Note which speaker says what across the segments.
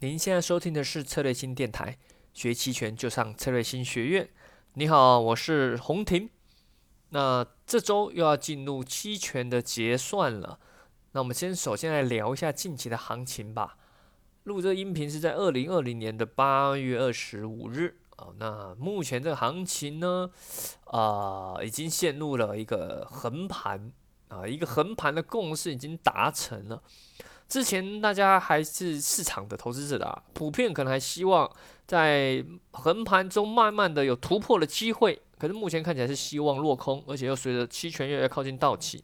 Speaker 1: 您现在收听的是策略新电台，学期权就上策略新学院。你好，我是洪婷。那这周又要进入期权的结算了。那我们先首先来聊一下近期的行情吧。录这音频是在二零二零年的八月二十五日哦。那目前这个行情呢，啊，已经陷入了一个横盘啊，一个横盘的共识已经达成了。之前大家还是市场的投资者啊，普遍可能还希望在横盘中慢慢的有突破的机会，可是目前看起来是希望落空，而且又随着期权越来越靠近到期，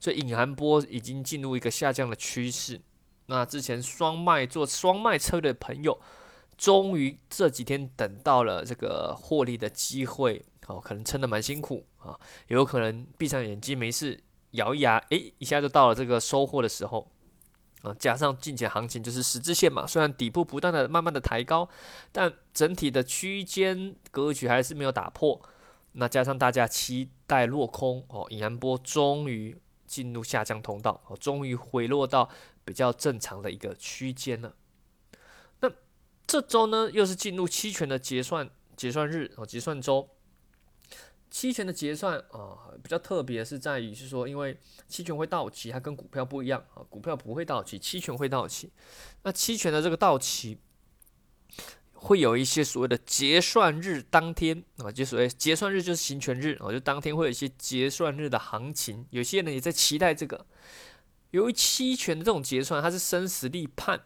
Speaker 1: 所以隐含波已经进入一个下降的趋势。那之前双卖做双卖策略的朋友，终于这几天等到了这个获利的机会，哦，可能撑得蛮辛苦啊，也有可能闭上眼睛没事，咬一牙，诶，一下就到了这个收获的时候。加上近期行情就是十字线嘛，虽然底部不断的慢慢的抬高，但整体的区间格局还是没有打破。那加上大家期待落空哦，隐含波终于进入下降通道，哦，终于回落到比较正常的一个区间了。那这周呢，又是进入期权的结算结算日哦，结算周。期权的结算啊，比较特别是在于是说，因为期权会到期，它跟股票不一样啊，股票不会到期，期权会到期。那期权的这个到期，会有一些所谓的结算日当天啊，就所谓结算日就是行权日啊，就当天会有一些结算日的行情。有些人也在期待这个。由于期权的这种结算，它是生死立判，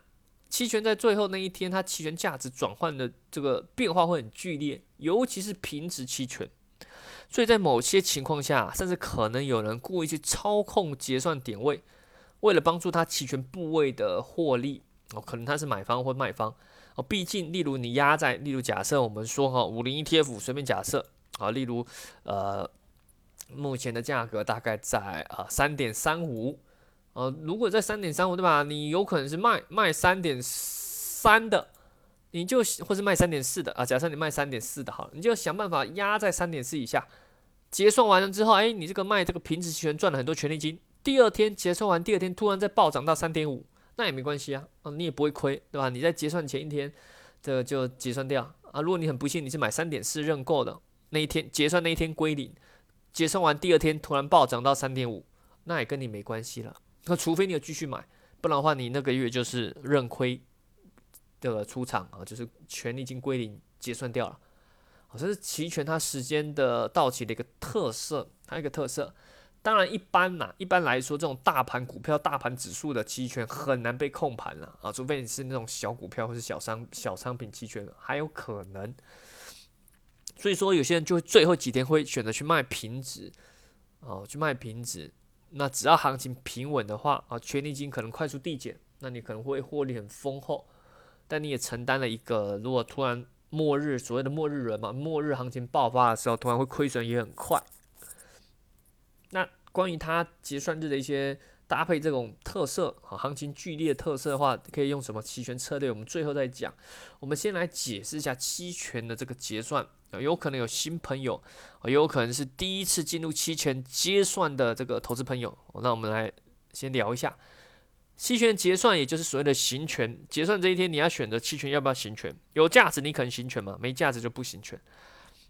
Speaker 1: 期权在最后那一天，它期权价值转换的这个变化会很剧烈，尤其是平值期权。所以在某些情况下，甚至可能有人故意去操控结算点位，为了帮助他期权部位的获利哦，可能他是买方或卖方哦。毕竟，例如你压在，例如假设我们说哈，五零 ETF 随便假设啊，例如呃，目前的价格大概在啊三点三五，呃，如果在三点三五对吧？你有可能是卖卖三点三的。你就或是卖三点四的啊，假设你卖三点四的，好，你就想办法压在三点四以下。结算完了之后，哎，你这个卖这个平值期权赚了很多权利金。第二天结算完，第二天突然再暴涨到三点五，那也没关系啊，啊，你也不会亏，对吧？你在结算前一天，这就结算掉啊。如果你很不幸你是买三点四认购的，那一天结算那一天归零，结算完第二天突然暴涨到三点五，那也跟你没关系了。那除非你有继续买，不然的话你那个月就是认亏。的出场啊，就是权利金归零结算掉了，这是期权它时间的到期的一个特色，它一个特色。当然，一般呐，一般来说，这种大盘股票、大盘指数的期权很难被控盘了啊，除非你是那种小股票或是小商小商品期权，还有可能。所以说，有些人就最后几天会选择去卖平值，哦，去卖平值。那只要行情平稳的话啊，权利金可能快速递减，那你可能会获利很丰厚。但你也承担了一个，如果突然末日所谓的末日轮嘛，末日行情爆发的时候，突然会亏损也很快。那关于它结算日的一些搭配，这种特色和行情剧烈特色的话，可以用什么期权策略？我们最后再讲。我们先来解释一下期权的这个结算，有可能有新朋友，也有可能是第一次进入期权结算的这个投资朋友。那我们来先聊一下。期权结算也就是所谓的行权结算这一天，你要选择期权要不要行权，有价值你可能行权嘛，没价值就不行权。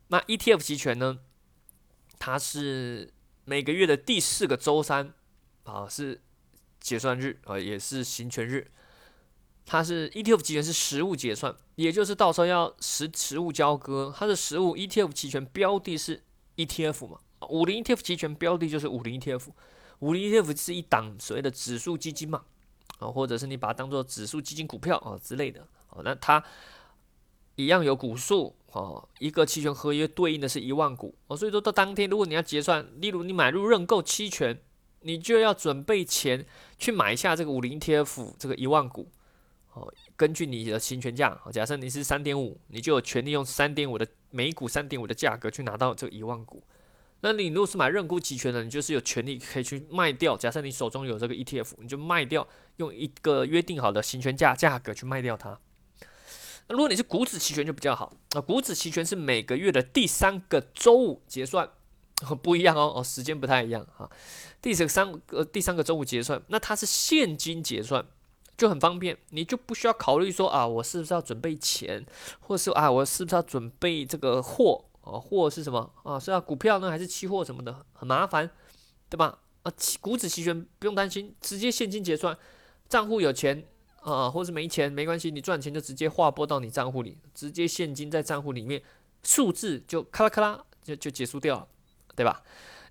Speaker 1: 那 ETF 期权呢？它是每个月的第四个周三啊，是结算日啊，也是行权日。它是 ETF 期权是实物结算，也就是到时候要实实物交割。它的实物 ETF 期权标的是 ETF 嘛？五零 ETF 期权标的就是五零 ETF，五零 ETF 是一档所谓的指数基金嘛？啊，或者是你把它当做指数基金股票啊之类的，哦，那它一样有股数哦，一个期权合约对应的是一万股哦，所以说到当天，如果你要结算，例如你买入认购期权，你就要准备钱去买下这个五零 TF 这个一万股哦，根据你的行权价，假设你是三点五，你就有权利用三点五的每股三点五的价格去拿到这一万股。那你如果是买认沽期权的，你就是有权利可以去卖掉。假设你手中有这个 ETF，你就卖掉，用一个约定好的行权价价格去卖掉它。那如果你是股指期权就比较好。那股指期权是每个月的第三个周五结算，不一样哦，哦，时间不太一样哈。第十三个第三个周五结算，那它是现金结算，就很方便，你就不需要考虑说啊，我是不是要准备钱，或是啊，我是不是要准备这个货啊？货是什么啊？是要股票呢，还是期货什么的？很麻烦，对吧？啊，股指期权不用担心，直接现金结算，账户有钱啊，或是没钱没关系，你赚钱就直接划拨到你账户里，直接现金在账户里面，数字就咔啦咔啦就就结束掉了，对吧？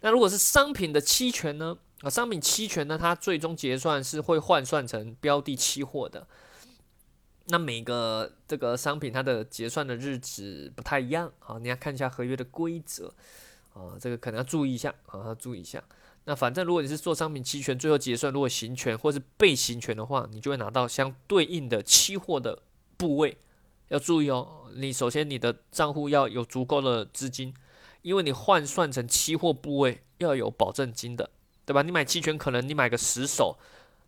Speaker 1: 那如果是商品的期权呢？啊，商品期权呢，它最终结算是会换算成标的期货的。那每个这个商品它的结算的日子不太一样啊，你要看一下合约的规则啊，这个可能要注意一下啊，要注意一下。那反正如果你是做商品期权，最后结算如果行权或是被行权的话，你就会拿到相对应的期货的部位。要注意哦，你首先你的账户要有足够的资金，因为你换算成期货部位要有保证金的。对吧？你买期权可能你买个十手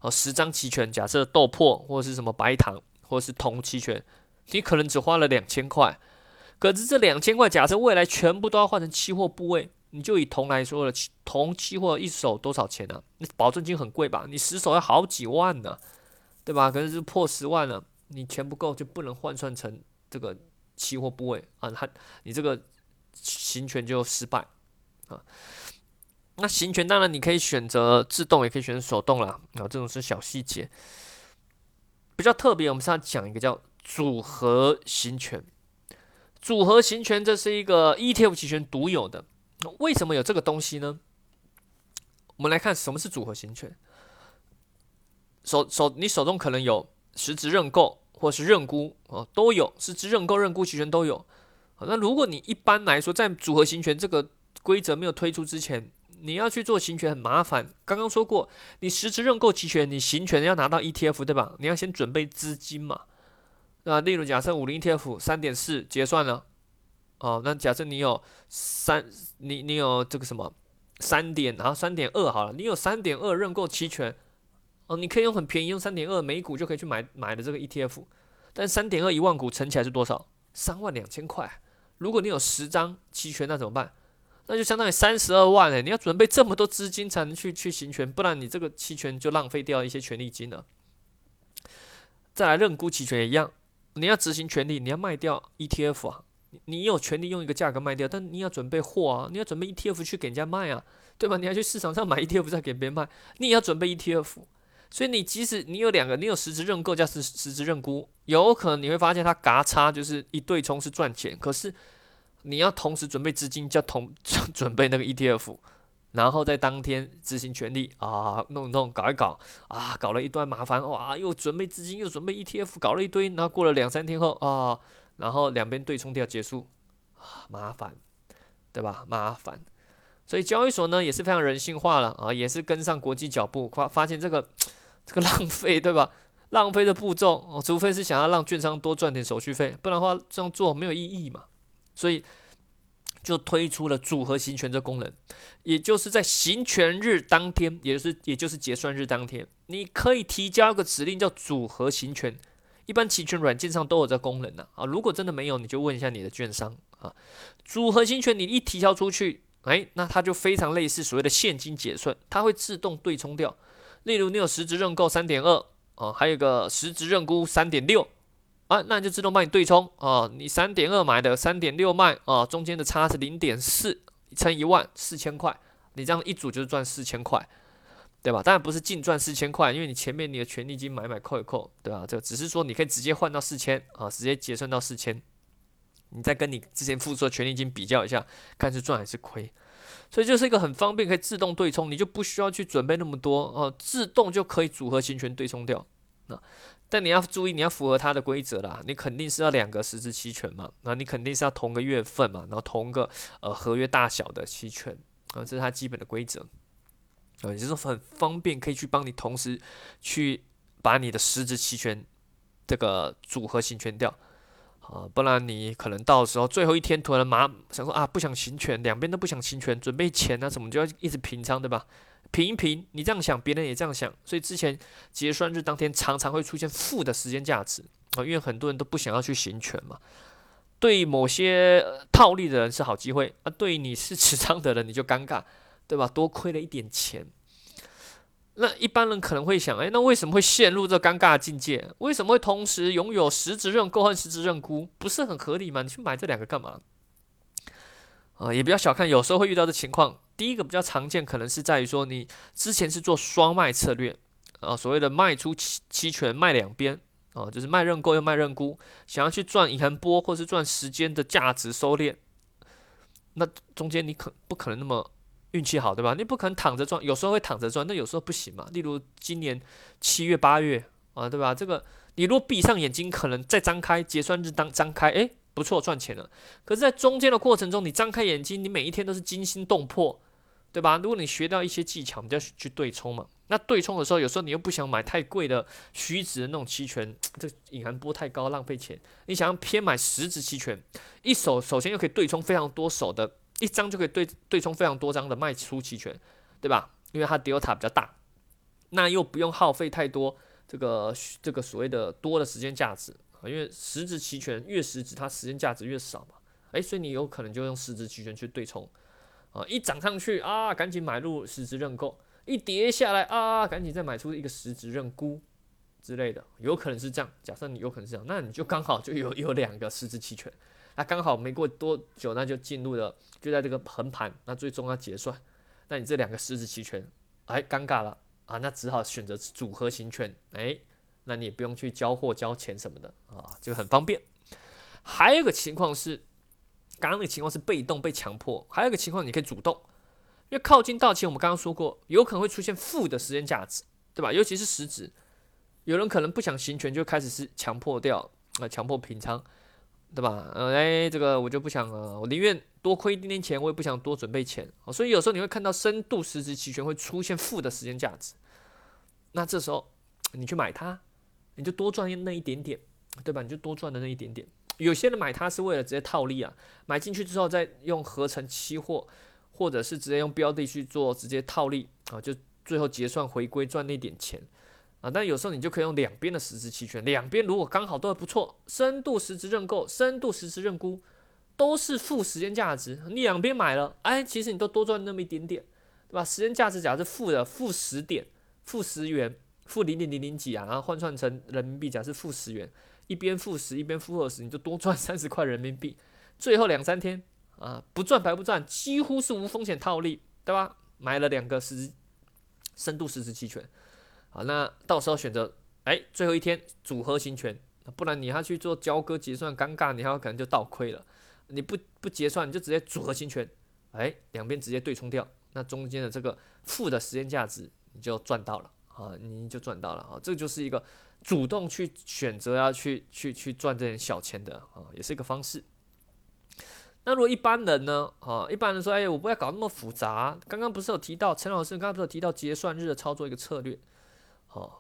Speaker 1: 哦，十张期权，假设豆粕或者是什么白糖或者是铜期权，你可能只花了两千块。可是这两千块，假设未来全部都要换成期货部位，你就以铜来说了，铜期货一手多少钱呢？那保证金很贵吧？你十手要好几万呢，对吧？可是破十万了，你钱不够就不能换算成这个期货部位啊，它你这个行权就失败啊。那行权当然你可以选择自动，也可以选择手动啦啊，这种是小细节。比较特别，我们是要讲一个叫组合行权。组合行权这是一个 ETF 期权独有的。为什么有这个东西呢？我们来看什么是组合行权。手手你手中可能有实质认购或是认沽啊，都有实质认购、认沽期权都有。那如果你一般来说在组合行权这个规则没有推出之前，你要去做行权很麻烦。刚刚说过，你实质认购期权，你行权要拿到 ETF 对吧？你要先准备资金嘛。那例如假设五零 ETF 三点四结算了，哦，那假设你有三，你你有这个什么三点，然后三点二好了，你有三点二认购期权，哦，你可以用很便宜，用三点二每股就可以去买买的这个 ETF。但三点二一万股乘起来是多少？三万两千块。如果你有十张期权，那怎么办？那就相当于三十二万诶，你要准备这么多资金才能去去行权，不然你这个期权就浪费掉一些权利金了。再来认沽期权也一样，你要执行权利，你要卖掉 ETF 啊，你有权利用一个价格卖掉，但你要准备货啊，你要准备 ETF 去给人家卖啊，对吧？你要去市场上买 ETF 再给别人卖，你也要准备 ETF。所以你即使你有两个，你有实质认购加实实质认沽，有可能你会发现它嘎差就是一对冲是赚钱，可是。你要同时准备资金，叫同 准备那个 ETF，然后在当天执行权利啊，弄弄搞一搞啊，搞了一段麻烦哇，又准备资金，又准备 ETF，搞了一堆，然后过了两三天后啊，然后两边对冲掉结束，啊，麻烦，对吧？麻烦，所以交易所呢也是非常人性化了啊，也是跟上国际脚步，发发现这个 这个浪费，对吧？浪费的步骤哦，除非是想要让券商多赚点手续费，不然的话这样做没有意义嘛。所以就推出了组合行权这功能，也就是在行权日当天，也就是也就是结算日当天，你可以提交个指令叫组合行权。一般期权软件上都有这功能的啊。如果真的没有，你就问一下你的券商啊。组合行权你一提交出去，哎，那它就非常类似所谓的现金结算，它会自动对冲掉。例如你有实质认购三点二啊，还有个实质认沽三点六。啊，那你就自动帮你对冲啊！你三点二买的，三点六卖啊，中间的差是零点四乘一万四千块，你这样一组就是赚四千块，对吧？当然不是净赚四千块，因为你前面你的权利金买买扣一扣，对吧？这只是说你可以直接换到四千啊，直接结算到四千，你再跟你之前付出的权利金比较一下，看是赚还是亏。所以就是一个很方便，可以自动对冲，你就不需要去准备那么多哦，自动就可以组合行权对冲掉那。但你要注意，你要符合它的规则啦。你肯定是要两个实质期权嘛，那你肯定是要同个月份嘛，然后同个呃合约大小的期权啊，这是它基本的规则啊，也就是很方便，可以去帮你同时去把你的实质期权这个组合行权掉啊，不然你可能到时候最后一天突然麻想说啊不想行权，两边都不想行权，准备钱啊什么就要一直平仓，对吧？平一平，你这样想，别人也这样想，所以之前结算日当天常常会出现负的时间价值啊，因为很多人都不想要去行权嘛。对某些套利的人是好机会啊，对你是持仓的人你就尴尬，对吧？多亏了一点钱。那一般人可能会想，哎，那为什么会陷入这尴尬境界？为什么会同时拥有实质认购和实质认沽？不是很合理吗？你去买这两个干嘛？啊，也不要小看，有时候会遇到的情况。第一个比较常见，可能是在于说你之前是做双卖策略，啊，所谓的卖出期期权卖两边，啊，就是卖认购又卖认沽，想要去赚银行波或是赚时间的价值收敛，那中间你可不可能那么？运气好，对吧？你不可能躺着赚，有时候会躺着赚，那有时候不行嘛。例如今年七月、八月啊，对吧？这个你如果闭上眼睛，可能再张开结算日当张开，诶，不错，赚钱了。可是，在中间的过程中，你张开眼睛，你每一天都是惊心动魄，对吧？如果你学到一些技巧，你就要去对冲嘛。那对冲的时候，有时候你又不想买太贵的虚值的那种期权，这隐含波太高，浪费钱。你想要偏买实值期权，一手首先又可以对冲非常多手的。一张就可以对对冲非常多张的卖出期权，对吧？因为它 delta 比较大，那又不用耗费太多这个这个所谓的多的时间价值。因为实质期权越实质，它时间价值越少嘛。诶，所以你有可能就用实质期权去对冲啊。一涨上去啊，赶紧买入实质认购；一跌下来啊，赶紧再买出一个实质认沽之类的，有可能是这样。假设你有可能是这样，那你就刚好就有有两个实质期权。那刚好没过多久，那就进入了，就在这个横盘，那最终要结算，那你这两个狮子期权，哎，尴尬了啊，那只好选择组合型权，哎，那你也不用去交货交钱什么的啊，就很方便。还有一个情况是，刚刚那个情况是被动被强迫，还有一个情况你可以主动，因为靠近到期，我们刚刚说过，有可能会出现负的时间价值，对吧？尤其是实质，有人可能不想行权，就开始是强迫掉，啊，强迫平仓。对吧？呃，哎，这个我就不想了，我宁愿多亏一点点钱，我也不想多准备钱。所以有时候你会看到深度实质期权会出现负的时间价值，那这时候你去买它，你就多赚那一点点，对吧？你就多赚的那一点点。有些人买它是为了直接套利啊，买进去之后再用合成期货，或者是直接用标的去做直接套利啊，就最后结算回归赚那点钱。啊，但有时候你就可以用两边的实质期权，两边如果刚好都还不错，深度实质认购、深度实质认沽，都是负时间价值，你两边买了，哎，其实你都多赚那么一点点，对吧？时间价值假如是负的，负十点、负十元、负零点零零几啊，然后换算成人民币，假设负十元，一边负十，一边负二十，你就多赚三十块人民币。最后两三天啊，不赚白不赚，几乎是无风险套利，对吧？买了两个实深度实质期权。好，那到时候选择，哎，最后一天组合型权，不然你要去做交割结算，尴尬，你还有可能就倒亏了。你不不结算，你就直接组合型权，哎，两边直接对冲掉，那中间的这个负的时间价值你就赚到了啊，你就赚到了啊，这就是一个主动去选择要去去去赚这点小钱的啊，也是一个方式。那如果一般人呢？啊，一般人说，哎，我不要搞那么复杂。刚刚不是有提到陈老师，刚刚不是有提到结算日的操作一个策略？哦，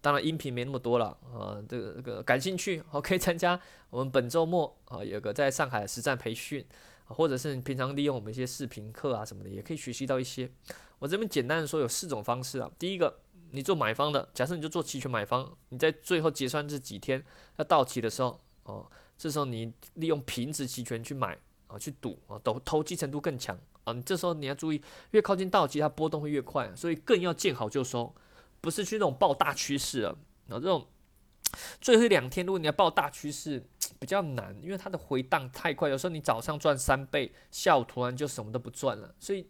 Speaker 1: 当然音频没那么多了啊，这个这个感兴趣，好可以参加我们本周末啊有个在上海实战培训，或者是你平常利用我们一些视频课啊什么的，也可以学习到一些。我这边简单的说有四种方式啊，第一个，你做买方的，假设你就做期权买方，你在最后结算这几天要到期的时候，哦，这时候你利用平值期权去买啊，去赌啊，投投机程度更强啊，你这时候你要注意，越靠近到期它波动会越快，所以更要见好就收。不是去那种报大趋势啊，然后这种最后两天，如果你要报大趋势比较难，因为它的回荡太快，有时候你早上赚三倍，下午突然就什么都不赚了，所以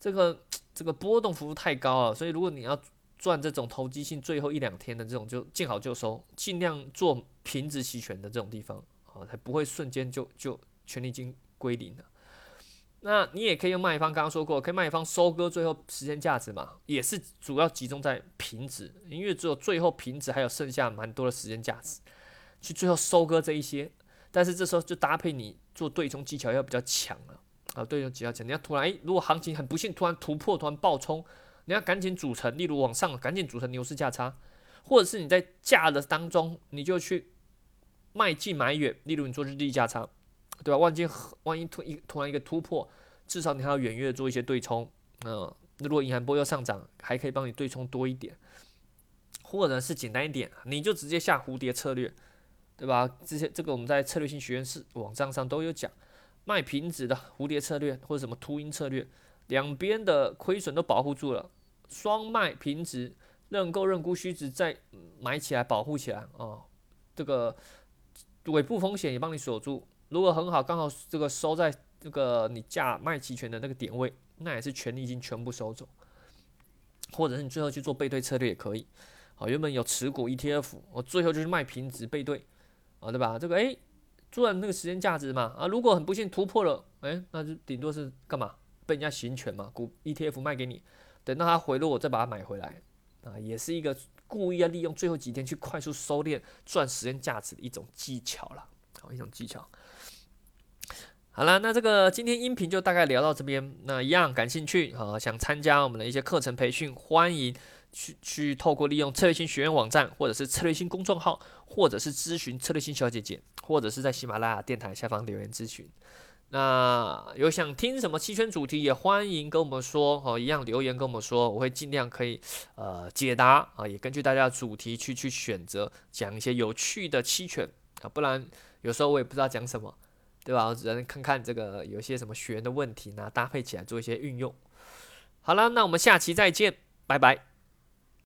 Speaker 1: 这个这个波动幅度太高了，所以如果你要赚这种投机性最后一两天的这种，就见好就收，尽量做平值期权的这种地方啊，才不会瞬间就就权利金归零了。那你也可以用卖方，刚刚说过，可以卖方收割最后时间价值嘛，也是主要集中在平值，因为只有最后平值还有剩下蛮多的时间价值，去最后收割这一些。但是这时候就搭配你做对冲技巧要比较强了啊，对冲技巧强，你要突然，如果行情很不幸突然突破，突然爆冲，你要赶紧组成，例如往上赶紧组成牛市价差，或者是你在价的当中你就去卖进买远，例如你做日历价差。对吧？万一万一突一突然一个突破，至少你还要远月做一些对冲。嗯，如果银行波又上涨，还可以帮你对冲多一点，或者是简单一点，你就直接下蝴蝶策略，对吧？这些这个我们在策略性学院是网站上都有讲，卖平值的蝴蝶策略或者什么秃鹰策略，两边的亏损都保护住了，双卖平值，认购认沽虚值再买起来保护起来哦。这个尾部风险也帮你锁住。如果很好，刚好这个收在这个你价卖期权的那个点位，那也是权利金全部收走。或者是你最后去做背对策略也可以。好，原本有持股 ETF，我最后就是卖平值背对，啊，对吧？这个诶，赚那个时间价值嘛。啊，如果很不幸突破了，诶，那就顶多是干嘛？被人家行权嘛，股 ETF 卖给你，等到它回落，我再把它买回来，啊，也是一个故意要利用最后几天去快速收敛赚时间价值的一种技巧了，好，一种技巧。好了，那这个今天音频就大概聊到这边。那一样感兴趣啊，想参加我们的一些课程培训，欢迎去去透过利用策略性学院网站，或者是策略性公众号，或者是咨询策略性小姐姐，或者是在喜马拉雅电台下方留言咨询。那有想听什么期权主题，也欢迎跟我们说哦，一样留言跟我们说，我会尽量可以呃解答啊，也根据大家的主题去去选择讲一些有趣的期权啊，不然有时候我也不知道讲什么，对吧？我只能看看这个有些什么学员的问题呢，搭配起来做一些运用。好了，那我们下期再见，拜拜。